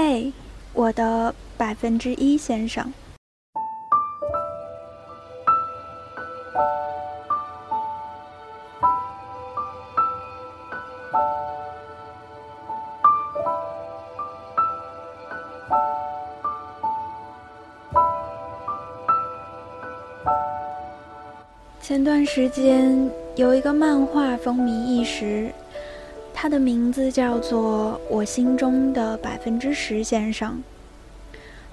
嘿，我的百分之一先生。前段时间有一个漫画风靡一时，他的名字叫做《我心中的百分之十先生》。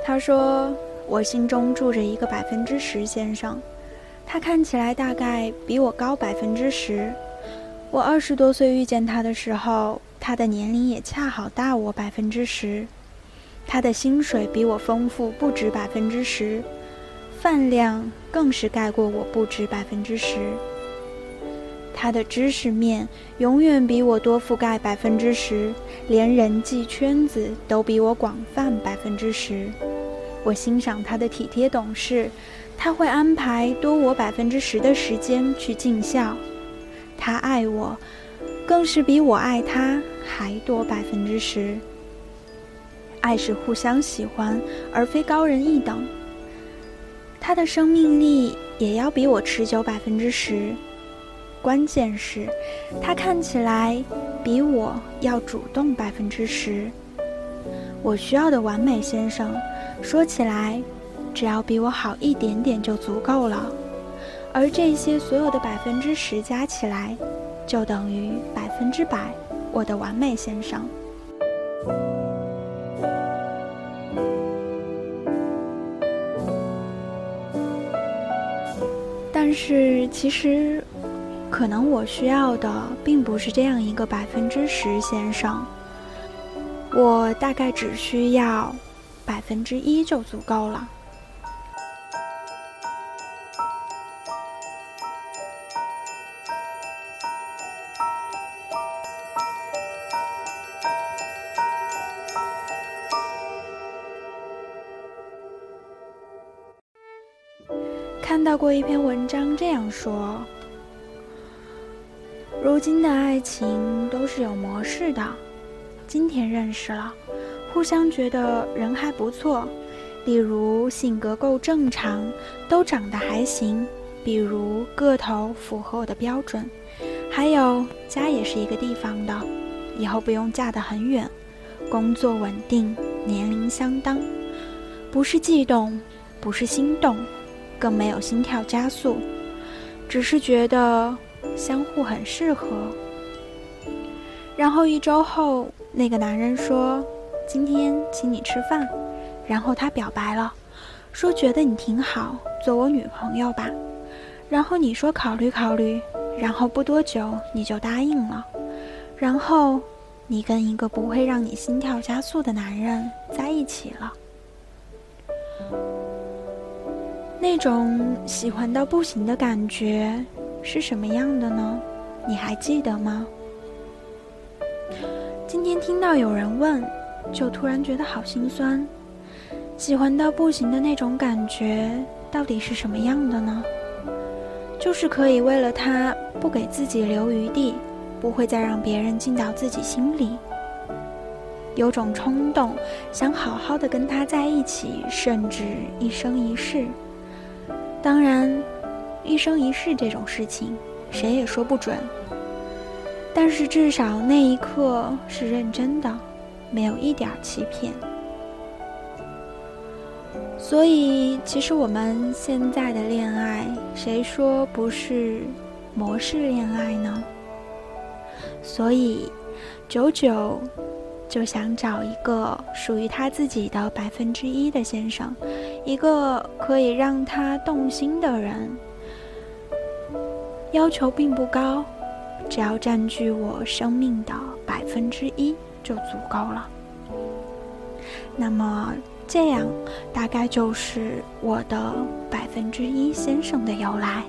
他说：“我心中住着一个百分之十先生，他看起来大概比我高百分之十。我二十多岁遇见他的时候，他的年龄也恰好大我百分之十。他的薪水比我丰富不止百分之十。”饭量更是盖过我不止百分之十。他的知识面永远比我多覆盖百分之十，连人际圈子都比我广泛百分之十。我欣赏他的体贴懂事，他会安排多我百分之十的时间去尽孝。他爱我，更是比我爱他还多百分之十。爱是互相喜欢，而非高人一等。他的生命力也要比我持久百分之十，关键是，他看起来比我要主动百分之十。我需要的完美先生，说起来，只要比我好一点点就足够了，而这些所有的百分之十加起来，就等于百分之百我的完美先生。但是，其实，可能我需要的并不是这样一个百分之十先生。我大概只需要百分之一就足够了。看到过一篇文章这样说：如今的爱情都是有模式的。今天认识了，互相觉得人还不错，例如性格够正常，都长得还行；比如个头符合我的标准，还有家也是一个地方的，以后不用嫁得很远，工作稳定，年龄相当，不是悸动，不是心动。更没有心跳加速，只是觉得相互很适合。然后一周后，那个男人说：“今天请你吃饭。”然后他表白了，说：“觉得你挺好，做我女朋友吧。”然后你说：“考虑考虑。”然后不多久你就答应了。然后你跟一个不会让你心跳加速的男人在一起了。那种喜欢到不行的感觉是什么样的呢？你还记得吗？今天听到有人问，就突然觉得好心酸。喜欢到不行的那种感觉到底是什么样的呢？就是可以为了他不给自己留余地，不会再让别人进到自己心里。有种冲动，想好好的跟他在一起，甚至一生一世。当然，一生一世这种事情，谁也说不准。但是至少那一刻是认真的，没有一点欺骗。所以，其实我们现在的恋爱，谁说不是模式恋爱呢？所以，九九。就想找一个属于他自己的百分之一的先生，一个可以让他动心的人。要求并不高，只要占据我生命的百分之一就足够了。那么，这样大概就是我的百分之一先生的由来。